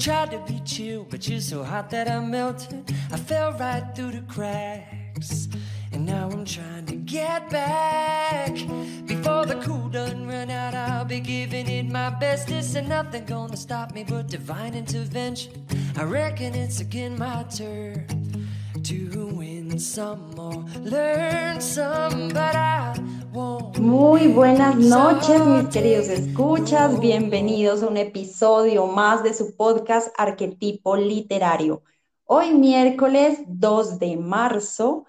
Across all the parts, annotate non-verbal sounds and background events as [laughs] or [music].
Tried to be chill, but you're so hot that I melted. I fell right through the cracks. And now I'm trying to get back. Before the cool done run out, I'll be giving it my best. This and nothing gonna stop me but divine intervention. I reckon it's again my turn to win some more, learn some, but I Muy buenas noches, mis queridos escuchas. Bienvenidos a un episodio más de su podcast Arquetipo Literario. Hoy miércoles 2 de marzo.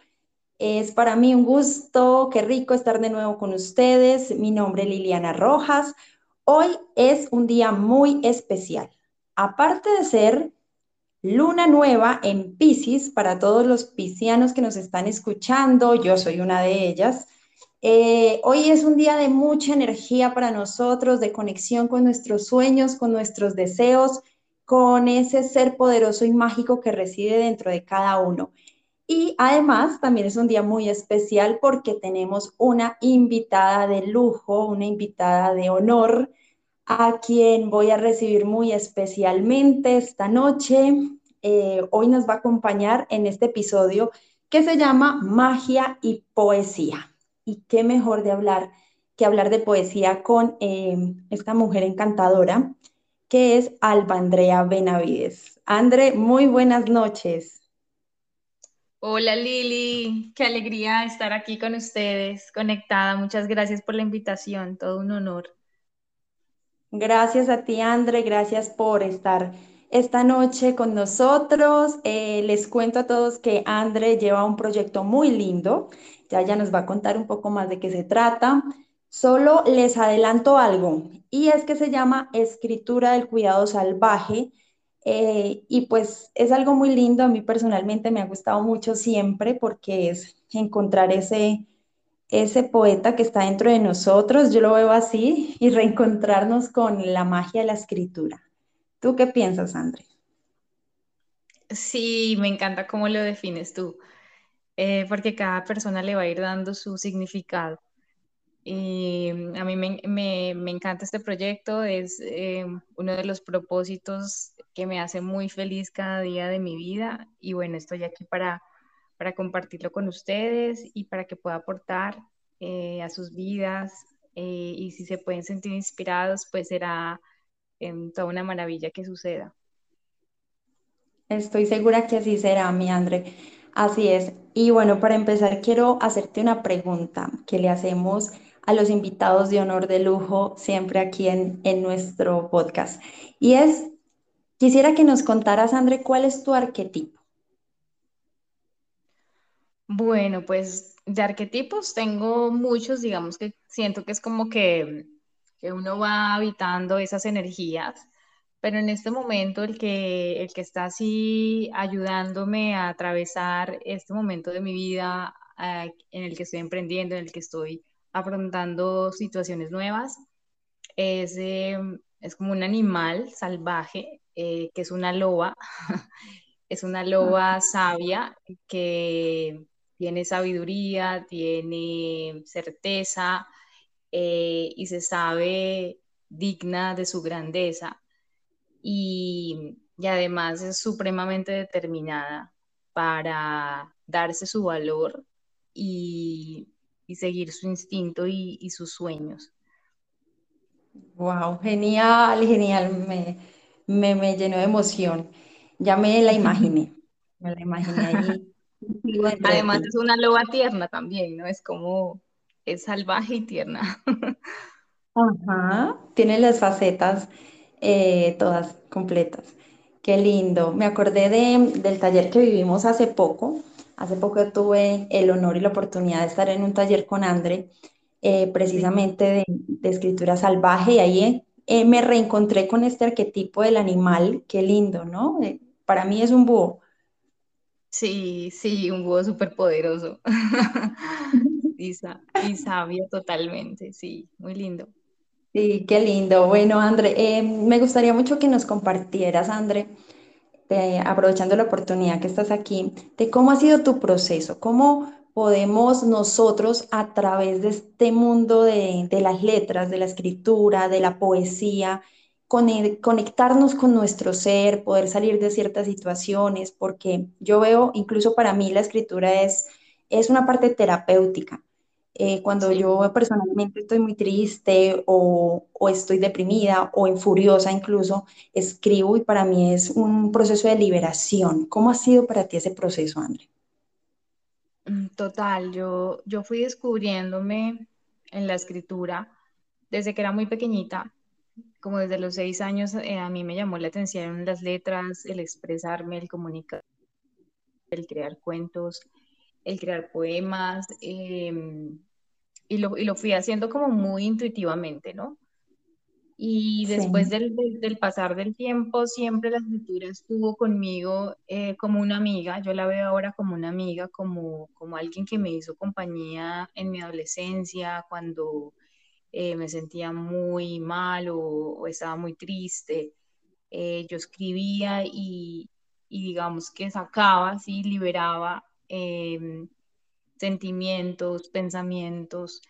Es para mí un gusto, qué rico estar de nuevo con ustedes. Mi nombre es Liliana Rojas. Hoy es un día muy especial. Aparte de ser luna nueva en Pisces, para todos los piscianos que nos están escuchando, yo soy una de ellas. Eh, hoy es un día de mucha energía para nosotros, de conexión con nuestros sueños, con nuestros deseos, con ese ser poderoso y mágico que reside dentro de cada uno. Y además también es un día muy especial porque tenemos una invitada de lujo, una invitada de honor, a quien voy a recibir muy especialmente esta noche. Eh, hoy nos va a acompañar en este episodio que se llama Magia y Poesía y qué mejor de hablar que hablar de poesía con eh, esta mujer encantadora que es Alba Andrea Benavides. André, muy buenas noches. Hola Lili, qué alegría estar aquí con ustedes, conectada. Muchas gracias por la invitación, todo un honor. Gracias a ti, André, gracias por estar esta noche con nosotros. Eh, les cuento a todos que André lleva un proyecto muy lindo ya ella nos va a contar un poco más de qué se trata. Solo les adelanto algo, y es que se llama Escritura del Cuidado Salvaje. Eh, y pues es algo muy lindo, a mí personalmente me ha gustado mucho siempre porque es encontrar ese, ese poeta que está dentro de nosotros, yo lo veo así, y reencontrarnos con la magia de la escritura. ¿Tú qué piensas, André? Sí, me encanta cómo lo defines tú. Eh, porque cada persona le va a ir dando su significado. Y mm, a mí me, encanta este proyecto, es eh, uno de los propósitos que me hace muy feliz cada día de mi vida y bueno, estoy aquí para, para compartirlo con ustedes y para que pueda aportar eh, a sus vidas y si se pueden sentir inspirados, pues será toda una maravilla que suceda. Estoy segura que así será, mi André. Así es. Y bueno, para empezar, quiero hacerte una pregunta que le hacemos a los invitados de honor de lujo siempre aquí en, nuestro podcast. Y es, quisiera que nos contaras, André, cuál es tu arquetipo. Bueno, pues de arquetipos tengo muchos, digamos que siento que es como que, que uno va habitando esas energías pero en este momento el que, el que está así ayudándome a atravesar este momento de mi vida eh, en el que estoy emprendiendo, en el que estoy afrontando situaciones nuevas, es, eh, es como un animal salvaje, eh, que es una loba, [laughs] es una loba sabia que tiene sabiduría, tiene certeza y se sabe digna de su grandeza y, además es supremamente determinada para darse su valor y, seguir su instinto y, sus sueños. Wow, genial, genial, me, me, llenó de emoción. Ya me la imaginé, me la imaginé ahí. [laughs] Además es una loba tierna también, ¿no? Es como, es salvaje y tierna. Ajá, tiene las facetas eh, todas completas. Qué lindo. Me acordé del taller que vivimos hace poco. Hace poco tuve el honor y la oportunidad de estar en un taller con André, eh, precisamente de, escritura salvaje, y ahí eh, me reencontré con este arquetipo del animal. Qué lindo, ¿no? para mí es un búho. Sí, sí, un búho súper poderoso. [laughs] y sabio totalmente, sí, muy lindo. Sí, qué lindo. Bueno, André, eh, me gustaría mucho que nos compartieras, André, aprovechando la oportunidad que estás aquí, de cómo ha sido tu proceso, cómo podemos nosotros a través de este mundo de, las letras, de la escritura, de la poesía, conectarnos con nuestro ser, poder salir de ciertas situaciones, porque yo veo, incluso para mí la escritura es, es una parte terapéutica. Eh, cuando yo personalmente estoy muy triste o, o, estoy deprimida o en furiosa incluso, escribo y para mí es un proceso de liberación. ¿Cómo ha sido para ti ese proceso, André? Mm, total, yo, yo fui descubriéndome en la escritura desde que era muy pequeñita, como desde los seis años, eh, a mí me llamó la atención las letras, el expresarme, el comunicar, el crear cuentos, el crear poemas, em, y, lo, y, lo, fui haciendo como muy intuitivamente, ¿no? Y después del, del, pasar del tiempo, siempre la escritura estuvo conmigo eh, como una amiga, yo la veo ahora como una amiga, como, como alguien que me hizo compañía en mi adolescencia, cuando eh, me sentía muy mal o, estaba muy triste. Eh, yo escribía y, y, digamos que sacaba, ¿sí? liberaba em, sentimientos, pensamientos,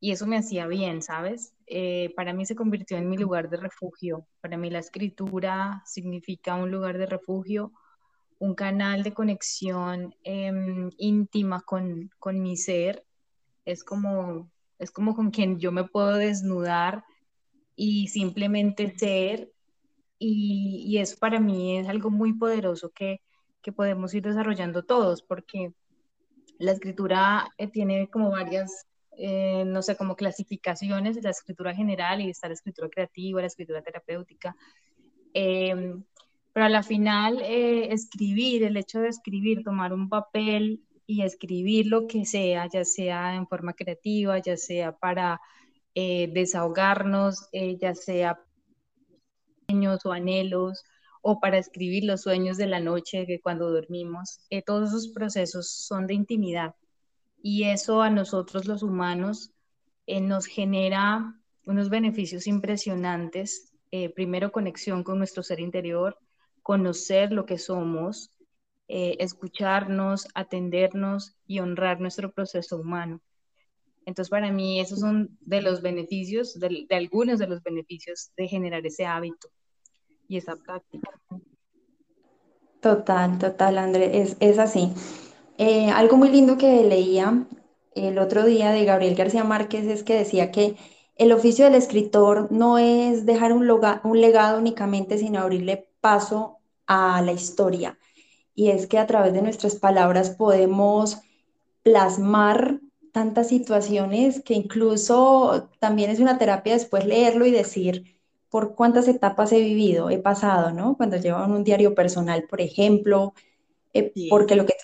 y eso me hacía bien, ¿sabes? Eh, para mí se convirtió en mi lugar de refugio. Para mí la escritura significa un lugar de refugio, un canal de conexión em, íntima con, con, mi ser. Es como, es como con quien yo me puedo desnudar y simplemente ser. Y, y eso para mí es algo muy poderoso que, que podemos ir desarrollando todos, porque la escritura eh, tiene como varias, eh, no sé, como clasificaciones, la escritura general y está la escritura creativa, la escritura terapéutica. Em, pero a la final, eh, escribir, el hecho de escribir, tomar un papel y escribir lo que sea, ya sea en forma creativa, ya sea para desahogarnos, ya sea sueños o anhelos, o para escribir los sueños de la noche, que cuando dormimos, eh, todos esos procesos son de intimidad. Y eso a nosotros los humanos eh, nos genera unos beneficios impresionantes. Eh, primero, conexión con nuestro ser interior, conocer lo que somos, escucharnos, atendernos y honrar nuestro proceso humano. Entonces, para mí, esos son de los beneficios, de algunos de los beneficios de generar ese hábito y esa práctica. Total, total, André, es, es así. Eh, algo muy lindo que leía el otro día de Gabriel García Márquez es que decía que el oficio del escritor no es dejar un, un legado únicamente, sino abrirle paso a la historia. Y es que a través de nuestras palabras podemos plasmar tantas situaciones que incluso también es una terapia después leerlo y decir, por cuántas etapas he vivido, he pasado, ¿no? Cuando llevo un diario personal, por ejemplo, eh, porque lo que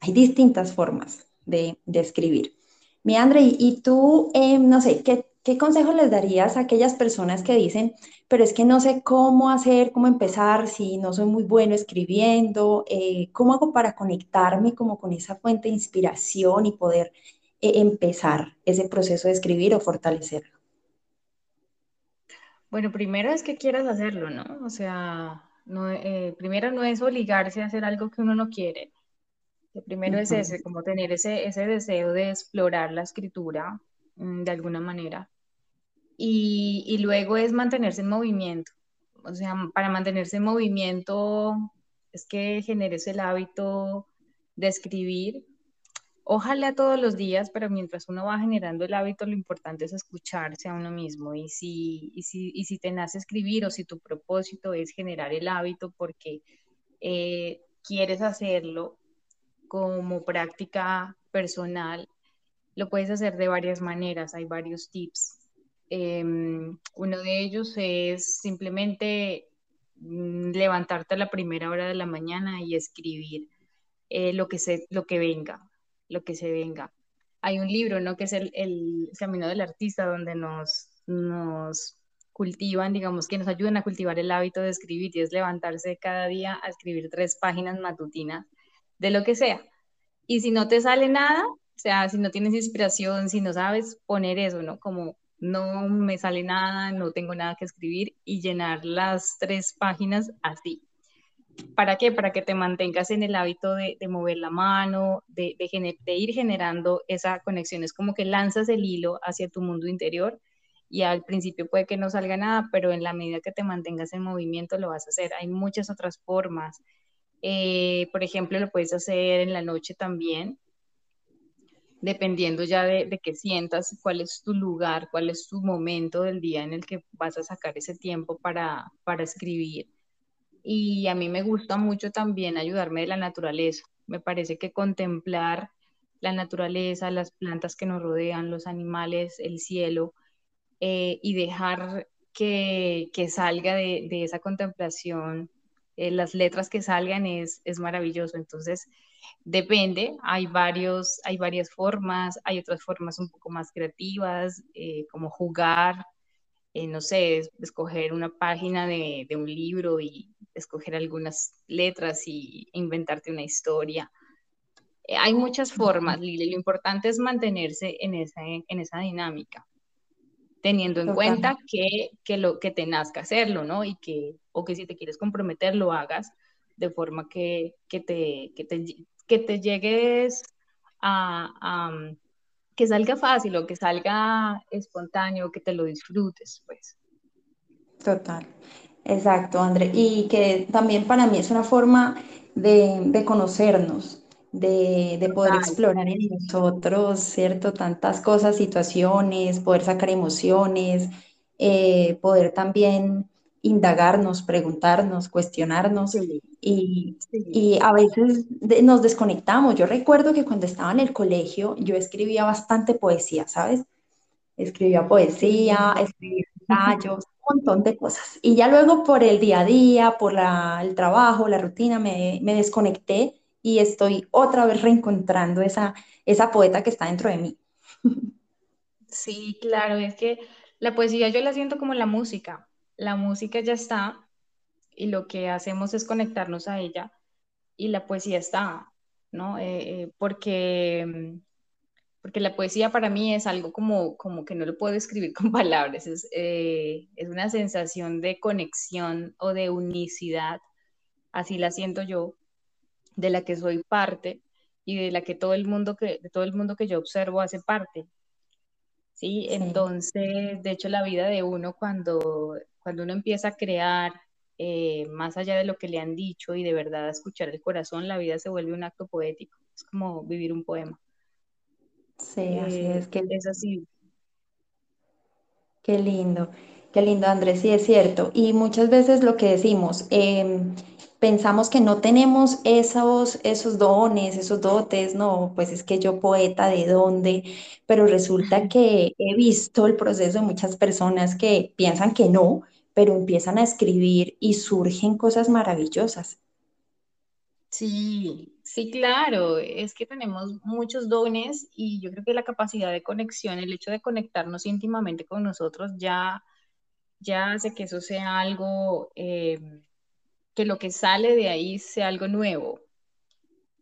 hay distintas formas de, escribir. Mi André, y tú, em, no sé, ¿qué, ¿qué consejo les darías a aquellas personas que dicen, pero es que no sé cómo hacer, cómo empezar, si no soy muy bueno escribiendo, eh, cómo hago para conectarme como con esa fuente de inspiración y poder eh, empezar ese proceso de escribir o fortalecerlo? Bueno, primero es que quieras hacerlo, ¿no? O sea, no, eh, primero no es obligarse a hacer algo que uno no quiere. primero es ese, como tener ese, ese deseo de explorar la escritura mm, de alguna manera. Y, y luego es mantenerse en movimiento. O sea, para mantenerse en movimiento es que generes el hábito de escribir Ojalá todos los días, pero mientras uno va generando el hábito, lo importante es escucharse a uno mismo. Y si, y si, y si te nace escribir o si tu propósito es generar el hábito porque eh, quieres hacerlo como práctica personal, lo puedes hacer de varias maneras. Hay varios tips. Em, uno de ellos es simplemente mm, levantarte a la primera hora de la mañana y escribir eh, lo, que se, lo que venga lo que se venga. Hay un libro, ¿no? Que es el, el Camino del Artista, donde nos, nos cultivan, digamos, que nos ayudan a cultivar el hábito de escribir y es levantarse cada día a escribir tres páginas matutinas de lo que sea. Y si no te sale nada, o sea, si no tienes inspiración, si no sabes poner eso, ¿no? Como no me sale nada, no tengo nada que escribir y llenar las tres páginas así. ¿Para qué? Para que te mantengas en el hábito de, mover la mano, de, ir generando esa conexión. Es como que lanzas el hilo hacia tu mundo interior y al principio puede que no salga nada, pero en la medida que te mantengas en movimiento lo vas a hacer. Hay muchas otras formas. Eh, por ejemplo, lo puedes hacer en la noche también, dependiendo ya de, de que sientas cuál es tu lugar, cuál es tu momento del día en el que vas a sacar ese tiempo para, para escribir. Y a mí me gusta mucho también ayudarme de la naturaleza. Me parece que contemplar la naturaleza, las plantas que nos rodean, los animales, el cielo, eh, y dejar que, que salga de, de, esa contemplación, eh, las letras que salgan es, es maravilloso. Entonces, depende, hay, varios, hay varias formas, hay otras formas un poco más creativas, eh, como jugar, no sé, escoger una página de, de, un libro y escoger algunas letras y inventarte una historia. hay muchas formas, Lili, lo importante es mantenerse en esa, en esa dinámica teniendo en cuenta que, que, lo, que te nazca hacerlo, ¿no? Y que, o que si te quieres comprometer, lo hagas de forma que, que te, que, te, que te llegues a, a, que salga fácil o que salga espontáneo, que te lo disfrutes, pues. Total, exacto, André. Y que también para mí es una forma de, de conocernos, de, poder explorar en nosotros, ¿cierto? Tantas cosas, situaciones, poder sacar emociones, eh, poder también indagarnos, preguntarnos, cuestionarnos y, y, a veces nos desconectamos. Yo recuerdo que cuando estaba en el colegio yo escribía bastante poesía, ¿sabes? Escribía poesía, escribía ensayos, un montón de cosas. Y ya luego por el día a día, por la, el trabajo, la rutina, me, me desconecté y estoy otra vez reencontrando esa, esa poeta que está dentro de mí. [laughs] Sí, claro, es que la poesía yo la siento como la música. La música ya está y lo que hacemos es conectarnos a ella y la poesía está, ¿no? Eh, eh, porque, porque la poesía para mí es algo como, como que no lo puedo escribir [laughs] con palabras, es, eh, es una sensación de conexión o de unicidad, así la siento yo, de la que soy parte y de la que todo el mundo que, de todo el mundo que yo observo hace parte. ¿sí? Entonces, de hecho, la vida de uno cuando, cuando uno empieza a crear, eh, más allá de lo que le han dicho y de verdad a escuchar el corazón, la vida se vuelve un acto poético. Es como vivir un poema. Sí, así eh, es. Que... Es así. Qué lindo, qué lindo, Andrés, sí es cierto. Y muchas veces lo que decimos, eh, pensamos que no tenemos esos, esos dones, esos dotes, no, pues es que yo poeta de dónde, pero resulta que he visto el proceso de muchas personas que piensan que no, pero empiezan a escribir y surgen cosas maravillosas. Sí, sí, claro, es que tenemos muchos dones y yo creo que la capacidad de conexión, el hecho de conectarnos íntimamente con nosotros ya, ya hace que eso sea algo... Eh, que lo que sale de ahí sea algo nuevo.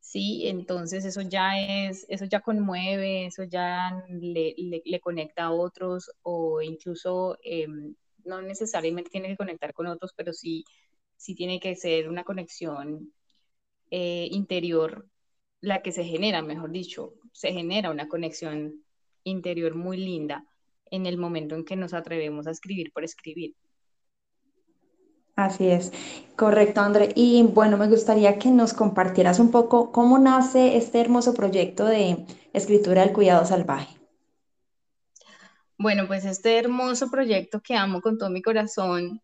Sí, entonces eso ya es, eso ya conmueve, eso ya le, le, conecta a otros o incluso em, no necesariamente tiene que conectar con otros, pero sí, sí tiene que ser una conexión eh, interior la que se genera, mejor dicho, se genera una conexión interior muy linda en el momento en que nos atrevemos a escribir por escribir. Así es, correcto, André. Y bueno, me gustaría que nos compartieras un poco cómo nace este hermoso proyecto de escritura del cuidado salvaje. Bueno, pues este hermoso proyecto que amo con todo mi corazón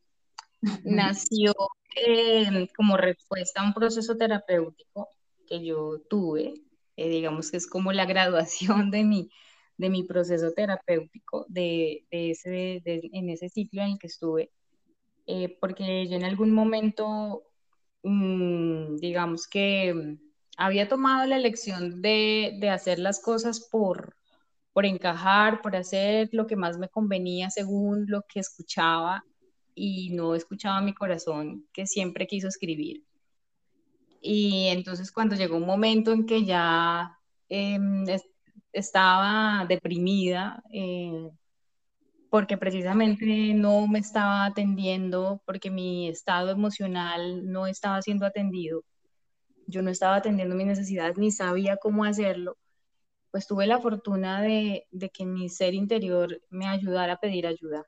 [laughs] nació eh, como respuesta a un proceso terapéutico que yo tuve, eh, digamos que es como la [laughs] graduación de mi, de mi proceso terapéutico de, ese, en ese ciclo en el que estuve eh, porque yo en algún momento, mm, digamos que mm, había tomado la elección de, de, hacer las cosas por, por encajar, por hacer lo que más me convenía según lo que escuchaba y no escuchaba mi corazón que siempre quiso escribir. Y entonces cuando llegó un momento en que ya em, estaba deprimida, eh, porque precisamente no me estaba atendiendo, porque mi estado emocional no estaba siendo atendido. Yo no estaba atendiendo mis necesidades ni sabía cómo hacerlo. Pues tuve la fortuna de, de que mi ser interior me ayudara a pedir ayuda.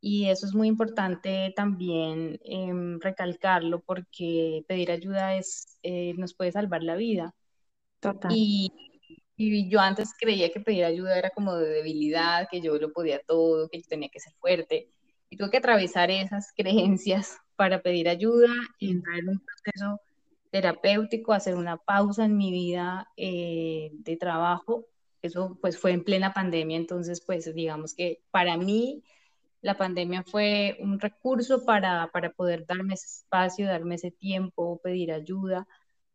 Y eso es muy importante también em, recalcarlo porque pedir ayuda es, eh, nos puede salvar la vida. Total. Y, y, yo antes creía que pedir ayuda era como de debilidad, que yo lo podía todo, que yo tenía que ser fuerte. Y tuve que atravesar esas [laughs] creencias para pedir ayuda y entrar en un proceso terapéutico, hacer una pausa en mi vida eh, de trabajo. Eso pues fue en plena pandemia, entonces pues digamos que para mí la pandemia fue un recurso para, para poder darme ese espacio, darme ese tiempo, pedir ayuda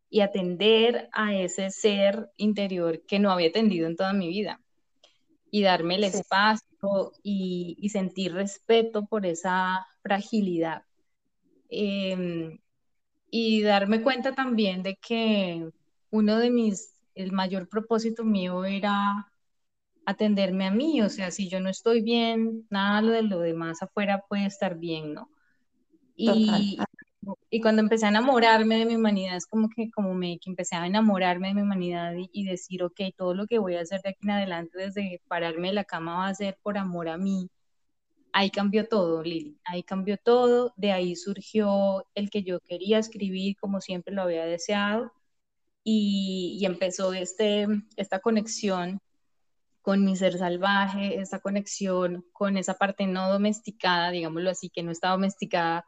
y atender a ese ser interior que no había atendido en toda mi vida y darme el espacio y, y, sentir respeto por esa fragilidad. Eh, y darme cuenta también de que uno de mis, el mayor propósito mío era atenderme a mí, o sea, si yo no estoy bien, nada de lo demás afuera puede estar bien, ¿no? Y, y cuando empecé a enamorarme de mi humanidad, es como que, como me, que empecé a enamorarme de mi humanidad y, y, decir, ok, todo lo que voy a hacer de aquí en adelante, desde pararme de la cama, va a ser por amor a mí. Ahí cambió todo, Lili, ahí cambió todo, de ahí surgió el que yo quería escribir como siempre lo había deseado y, y empezó este, esta conexión con mi ser salvaje, esa conexión con esa parte no domesticada, digámoslo así, que no está domesticada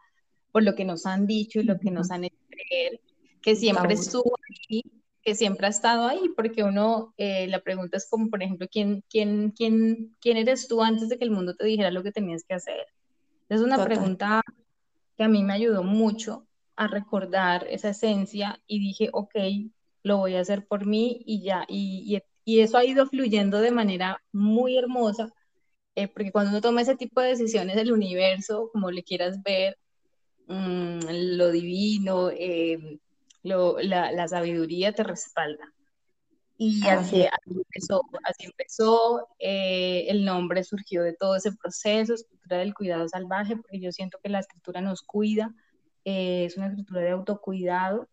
por lo que nos han dicho y lo que nos han hecho creer, que siempre estuvo ahí, que siempre ha estado ahí, porque uno, eh, la pregunta es como, por ejemplo, ¿quién, quién, quién, ¿quién eres tú antes de que el mundo te dijera lo que tenías que hacer? Es una pregunta que a mí me ayudó mucho a recordar esa esencia y dije, ok, lo voy a hacer por mí y ya, y, y y eso ha ido fluyendo de manera muy hermosa, eh, porque cuando uno toma ese tipo de decisiones, el universo, como le quieras ver, mmm, lo divino, eh, lo, la, la, sabiduría te respalda. Y así, así empezó, así empezó eh, el nombre surgió de todo ese proceso, escritura del cuidado salvaje, porque yo siento que la escritura nos cuida, es una escritura de autocuidado,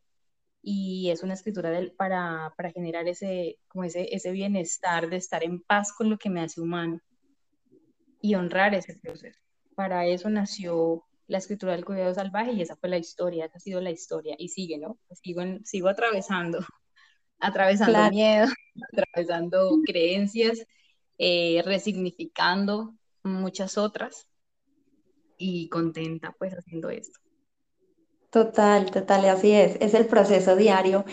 y es una escritura para, para, generar ese, como ese, ese bienestar de estar en paz con lo que me hace humano y honrar ese proceso. Para eso nació la escritura del cuidado salvaje y esa fue la historia, esa ha sido la historia y sigue, ¿no? Sigo, sigo atravesando, [laughs] atravesando claro. miedo, [laughs] atravesando creencias, eh, resignificando muchas otras y contenta pues haciendo esto. Total, total, así es. Es el proceso diario.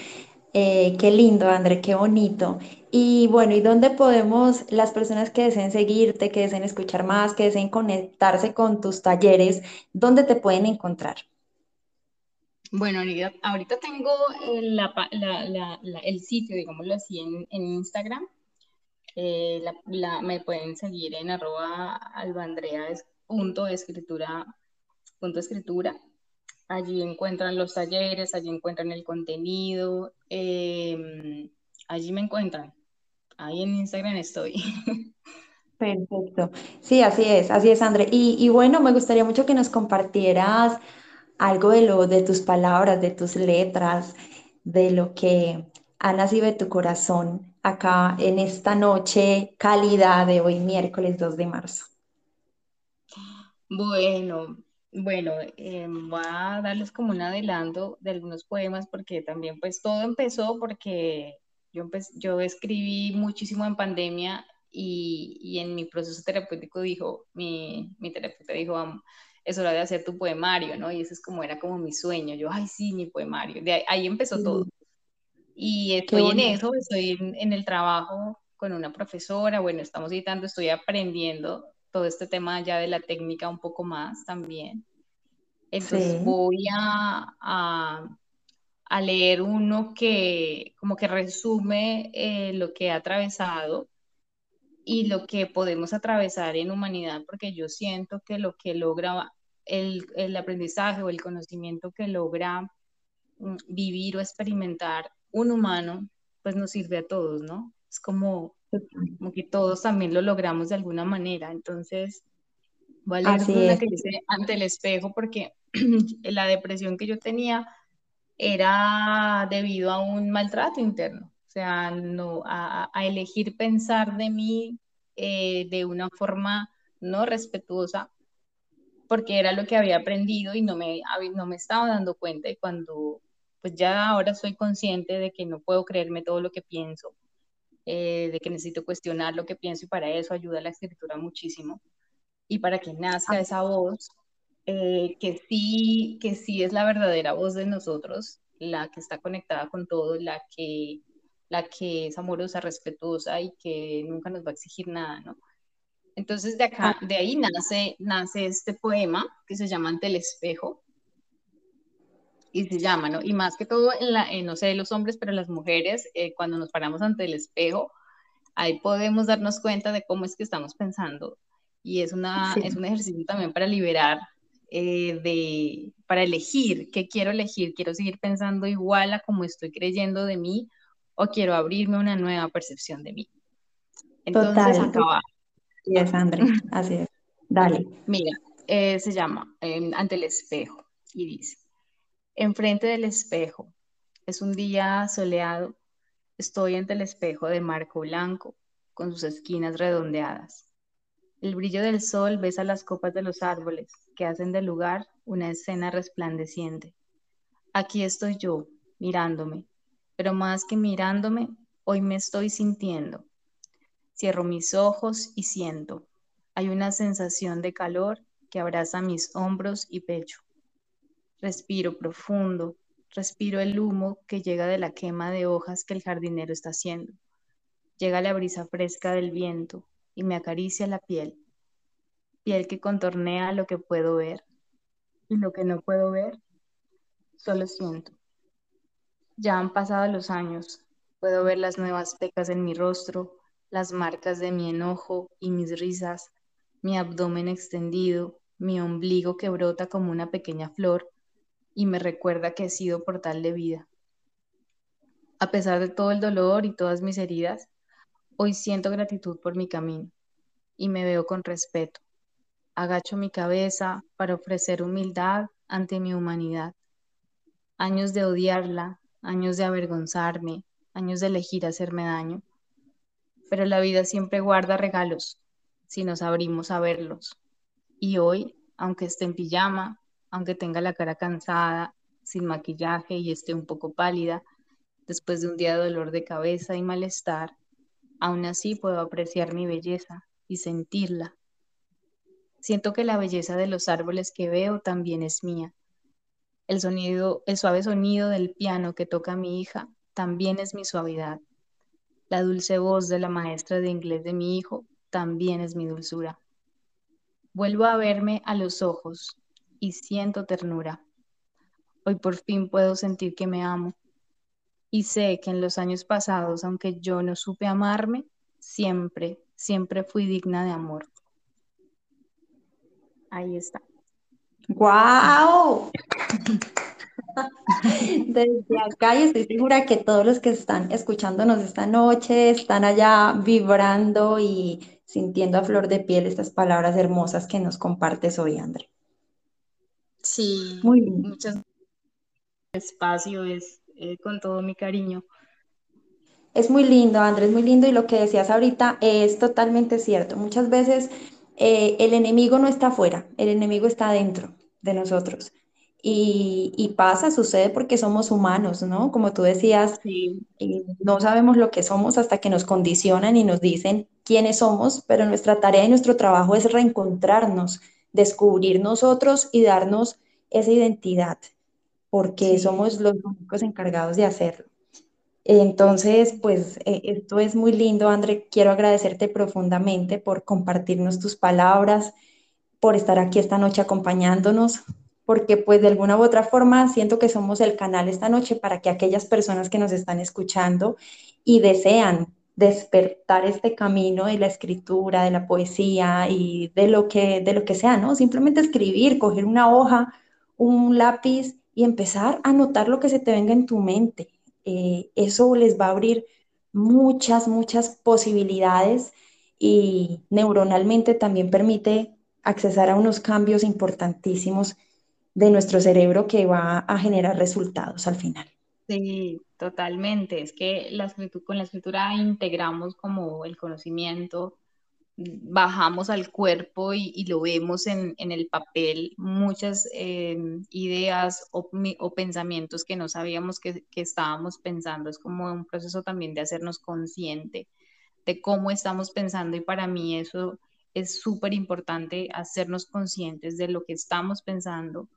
Eh, qué lindo, André, qué bonito. Y bueno, ¿y dónde podemos, las personas que deseen seguirte, que deseen escuchar más, que deseen conectarse con tus talleres, dónde te pueden encontrar? Bueno, ahorita tengo la, el sitio, digámoslo así, en, en Instagram. Eh, me pueden seguir en arroba Allí encuentran los talleres, allí encuentran el contenido, eh, allí me encuentran. Ahí en Instagram estoy. [laughs] Perfecto. Sí, así es, así es, André. Y, y, bueno, me gustaría mucho que nos compartieras algo de lo, de tus palabras, de tus letras, de lo que ha nacido de tu corazón acá en esta noche cálida de hoy, miércoles 2 de marzo. Bueno, bueno, eh, voy a darles como un adelanto de algunos poemas porque también pues todo empezó porque yo, yo escribí muchísimo en pandemia y, y, en mi proceso terapéutico dijo, mi, mi terapeuta dijo, vamos, es hora de hacer tu poemario, ¿no? Y eso es como era como mi sueño, yo, ay, sí, mi poemario, de ahí, ahí empezó todo. Y estoy en eso, estoy en, en el trabajo con una profesora, bueno, estamos editando, estoy aprendiendo todo este tema ya de la técnica un poco más también. Entonces sí. voy a, a, a, leer uno que como que resume eh, lo que he atravesado y lo que podemos atravesar en humanidad, porque yo siento que lo que logra el, el aprendizaje o el conocimiento que logra mm, vivir o experimentar un humano, pues nos sirve a todos, ¿no? Es como como que todos también lo logramos de alguna manera. Entonces, voy a leer que dice ante el espejo porque [clears throat] la depresión que yo tenía era debido a un maltrato interno. sea, no, a, elegir pensar de mí eh, de una forma no respetuosa, porque era lo que había aprendido y no me, no me estaba dando cuenta. Y cuando, pues ya ahora soy consciente de que no puedo creerme todo lo que pienso, eh, de que necesito cuestionar lo que pienso y para eso ayuda la escritura muchísimo. Y para que nazca esa voz, eh, que, sí, que sí es la verdadera voz de nosotros, la que está conectada con todo, la que, la que es amorosa, respetuosa y que nunca nos va a exigir nada, ¿no? Entonces de acá, de ahí nace, nace este poema que se llama Ante el espejo. Y se llama, ¿no? Y más que todo, en la, no sé, los hombres, pero las mujeres, eh, cuando nos paramos ante el espejo, ahí podemos darnos cuenta de cómo es que estamos pensando. Y es, una, es un ejercicio también para liberar, eh, de, para elegir qué quiero elegir. Quiero seguir pensando igual a como estoy creyendo de mí o quiero abrirme a una nueva percepción de mí. Entonces, acaba, Así es, André, así es. [laughs] Dale. Mira, eh, se llama em, Ante el espejo y dice, enfrente del espejo, es un día soleado, estoy ante el espejo de marco blanco, con sus esquinas redondeadas. El brillo del sol besa las copas de los árboles, que hacen del lugar una escena resplandeciente. Aquí estoy yo, mirándome, pero más que mirándome, hoy me estoy sintiendo Cierro mis ojos y siento. Hay una sensación de calor que abraza mis hombros y pecho. Respiro profundo, respiro el humo que llega de la quema de hojas que el jardinero está haciendo. Llega la brisa fresca del viento y me acaricia la piel, piel que contornea lo que puedo ver y lo que no puedo ver, solo siento. Ya han pasado los años, puedo ver las nuevas pecas en mi rostro, las marcas de mi enojo y mis risas, mi abdomen extendido, mi ombligo que brota como una pequeña flor y me recuerda que he sido portal de vida. A pesar de todo el dolor y todas mis heridas, hoy siento gratitud por mi camino y me veo con respeto. Agacho mi cabeza para ofrecer humildad ante mi humanidad. Años de odiarla, años de avergonzarme, años de elegir hacerme daño pero la vida siempre guarda regalos si nos abrimos a verlos. Y hoy, aunque esté en pijama, aunque tenga la cara cansada, sin maquillaje y esté un poco pálida, después de un día de dolor de cabeza y malestar, aún así puedo apreciar mi belleza y sentirla. Siento que la belleza de los árboles que veo también es mía. El el suave sonido del piano que toca mi hija también es mi suavidad. La dulce voz de la maestra de inglés de mi hijo también es mi dulzura. Vuelvo a verme a los ojos y siento ternura. Hoy por fin puedo sentir que me amo. Y sé que en los años pasados, aunque yo no supe amarme, siempre, siempre fui digna de amor. Ahí está. ¡Guau! [laughs] Desde acá y estoy segura que todos los que están escuchándonos esta noche están allá vibrando y sintiendo a flor de piel estas palabras hermosas que nos compartes hoy, André. Sí, muy bien. Muchas espacio es eh, con todo mi cariño. Es muy lindo, Andrés, muy lindo y lo que decías ahorita es totalmente cierto. Muchas veces eh, el enemigo no está afuera, el enemigo está dentro de nosotros. Y, pasa, sucede porque somos humanos, ¿no? Como tú decías, eh, no sabemos lo que somos hasta que nos condicionan y nos dicen quiénes somos, pero nuestra tarea y nuestro trabajo es reencontrarnos, descubrir nosotros y darnos esa identidad, porque somos los únicos encargados de hacerlo. Entonces, pues eh, esto es muy lindo, André. Quiero agradecerte profundamente por compartirnos tus palabras, por estar aquí esta noche acompañándonos, porque pues de alguna u otra forma siento que somos el canal esta noche para que aquellas personas que nos están escuchando y desean despertar este camino de la escritura, de la poesía y de lo que, de lo que sea, ¿no? Simplemente escribir, coger una hoja, un lápiz y empezar a notar lo que se te venga en tu mente. Eh, eso les va a abrir muchas, muchas posibilidades y neuronalmente también permite accesar a unos cambios importantísimos de nuestro cerebro que va a generar resultados al final. Sí, totalmente. Es que la escritura, con la escritura integramos como el conocimiento, bajamos al cuerpo y, lo vemos en, el papel, muchas eh, ideas o, pensamientos que no sabíamos que, que, estábamos pensando. Es como un proceso también de hacernos consciente de cómo estamos pensando y para mí eso es súper importante, hacernos conscientes de lo que estamos pensando,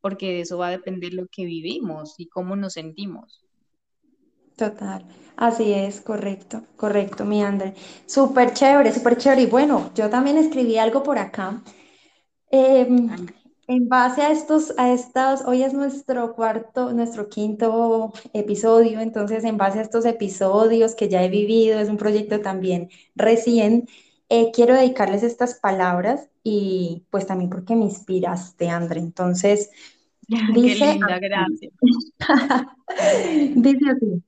porque de eso va a depender lo que vivimos y cómo nos sentimos. Total, así es, correcto, correcto, mi André. Súper chévere, súper chévere. Y bueno, yo también escribí algo por acá. Em, en base a estos, a estas, hoy es nuestro cuarto, nuestro quinto episodio, entonces en base a estos episodios que ya he vivido, es un proyecto también recién, eh, quiero dedicarles estas palabras y pues también porque me inspiraste, André. Entonces, [laughs] dice, Qué linda, gracias. [laughs] dice así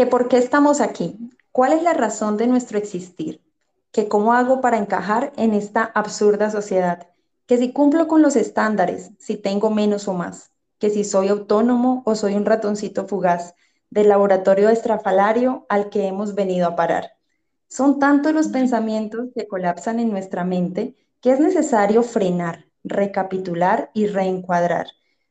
que por qué estamos aquí, cuál es la razón de nuestro existir, que cómo hago para encajar en esta absurda sociedad, que si cumplo con los estándares, si tengo menos o más, que si soy autónomo o soy un ratoncito fugaz del laboratorio estrafalario al que hemos venido a parar. Son tantos los pensamientos que colapsan en nuestra mente que es necesario frenar, recapitular y reencuadrar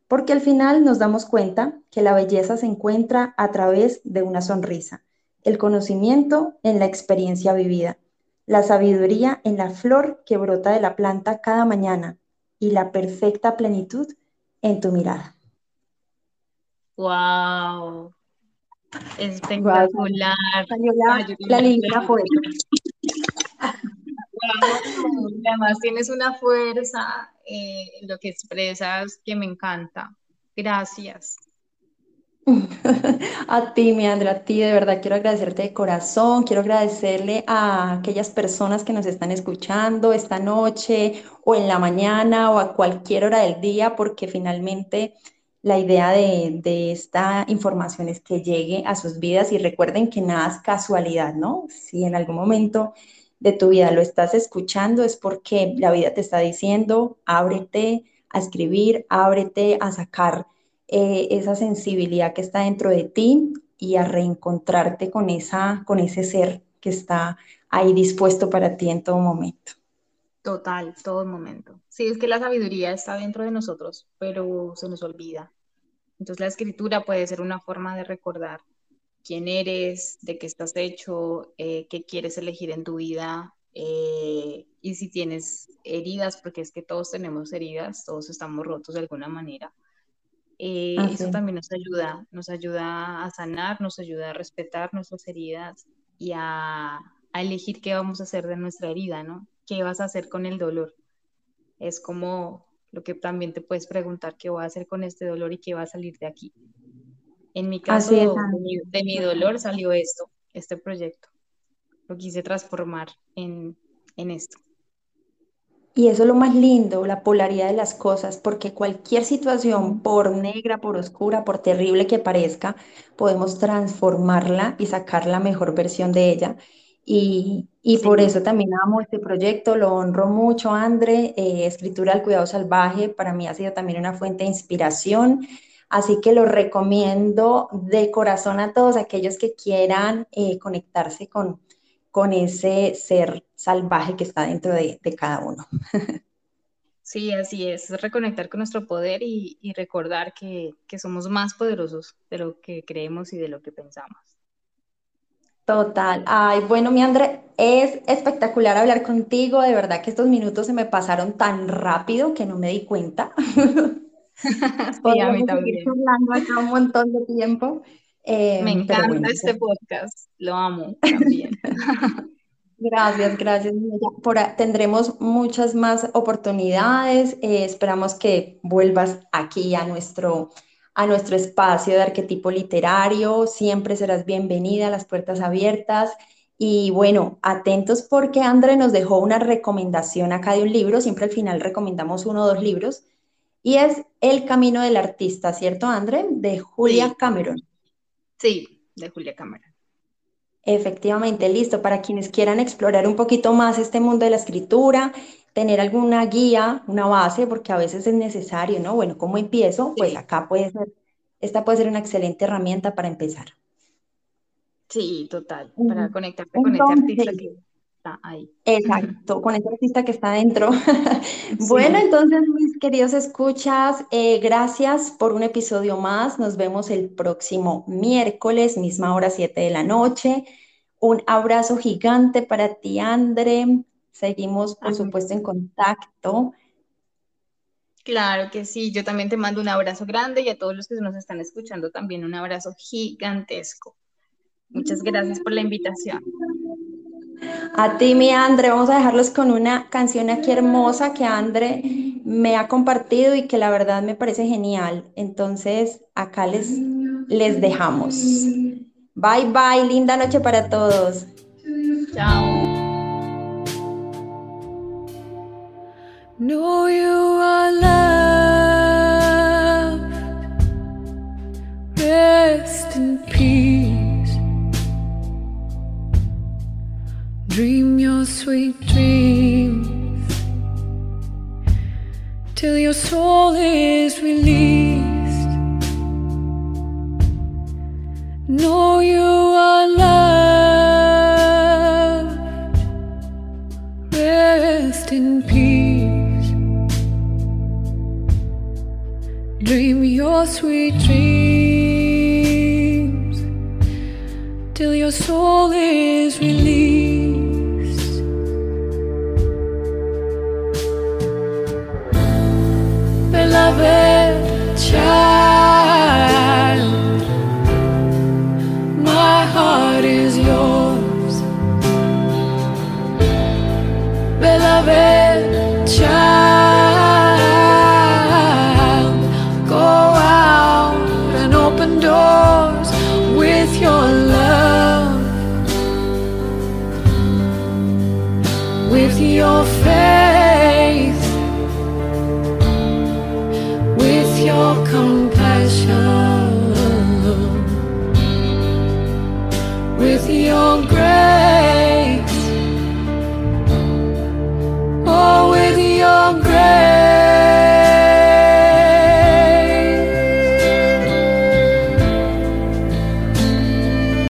porque al final nos damos cuenta que la belleza se encuentra a través de una sonrisa, el conocimiento en la experiencia vivida, la sabiduría en la flor que brota de la planta cada mañana y la perfecta plenitud en tu mirada. ¡Wow! Espectacular. la, la poeta. Además tienes una fuerza eh, lo que expresas que me encanta. Gracias. [laughs] A ti, mi Andrea, a ti de verdad quiero agradecerte de corazón, quiero agradecerle a aquellas personas que nos están escuchando esta noche o en la mañana o a cualquier hora del día, porque finalmente la idea de, de esta información es que llegue a sus vidas y recuerden que nada es casualidad, ¿no? Si en algún momento de tu vida lo estás escuchando es porque la vida te está diciendo, ábrete a escribir, ábrete a sacar eh, esa sensibilidad que está dentro de ti y a reencontrarte con, esa, con ese ser que está ahí dispuesto para ti en todo momento. Total, todo momento. Sí, es que la sabiduría está dentro de nosotros, pero se nos olvida. Entonces la escritura puede ser una forma de recordar quién eres, de qué estás hecho, eh, qué quieres elegir en tu vida eh, y si tienes heridas, porque es que todos tenemos heridas, todos estamos rotos de alguna manera. Eh, eso también nos ayuda, nos ayuda a sanar, nos ayuda a respetar nuestras heridas y a, a elegir qué vamos a hacer de nuestra herida, ¿no? ¿Qué vas a hacer con el dolor? Es como lo que también te puedes preguntar, ¿qué voy a hacer con este dolor y qué va a salir de aquí? En mi caso, de, mi, dolor salió esto, este proyecto. Lo quise transformar en, esto. Y eso es lo más lindo, la polaridad de las cosas, porque cualquier situación, por negra, por oscura, por terrible que parezca, podemos transformarla y sacar la mejor versión de ella. Y, por eso también amo este proyecto, lo honro mucho, André. Eh, Escritura al Cuidado Salvaje para mí ha sido también una fuente de inspiración. Así que lo recomiendo de corazón a todos aquellos que quieran eh, conectarse con, con ese ser salvaje que está dentro de, cada uno. [laughs] Sí, así es, reconectar con nuestro poder y, recordar que, somos más poderosos de lo que creemos y de lo que pensamos. Total. Ay, bueno, mi André, es espectacular hablar contigo. De verdad que estos minutos se me pasaron tan rápido que no me di cuenta. [laughs] [laughs] sí, a mí también. hablando acá un montón de tiempo. Eh, Me encanta este podcast, lo amo también. [laughs] Gracias, gracias. Por, tendremos muchas más oportunidades. Eh, esperamos que vuelvas aquí a nuestro, a nuestro espacio de arquetipo literario. Siempre serás bienvenida, las puertas abiertas. Y bueno, atentos porque André nos dejó una recomendación acá de un libro. Siempre al final recomendamos uno o dos libros y es El Camino del Artista, ¿cierto, André? De Julia Cameron. Sí, de Julia Cameron. Efectivamente, listo. Para quienes quieran explorar un poquito más este mundo de la escritura, tener alguna guía, una base, porque a veces es necesario, ¿no? Bueno, ¿cómo empiezo? Pues acá puede ser esta puede ser una excelente herramienta para empezar. Sí, total, para conectarte con ese artista que está ahí. Exacto, con ese artista que está dentro. [laughs] Bueno, entonces, mis queridos escuchas, eh, gracias por un episodio más. Nos vemos el próximo miércoles, misma hora 7 de la noche. Un abrazo gigante para ti, André. Seguimos, por supuesto, en contacto. Claro que sí, yo también te mando un abrazo grande y a todos los que nos están escuchando también un abrazo gigantesco. Muchas gracias por la invitación. A ti, mi Andre, vamos a dejarlos con una canción aquí hermosa que Andre me ha compartido y que la verdad me parece genial. Entonces, acá les, les dejamos. Bye, bye, linda noche para todos. Chao. You Dream your sweet dreams till your soul is released. Know you are loved. Rest in peace. Dream your sweet dreams till your soul is released.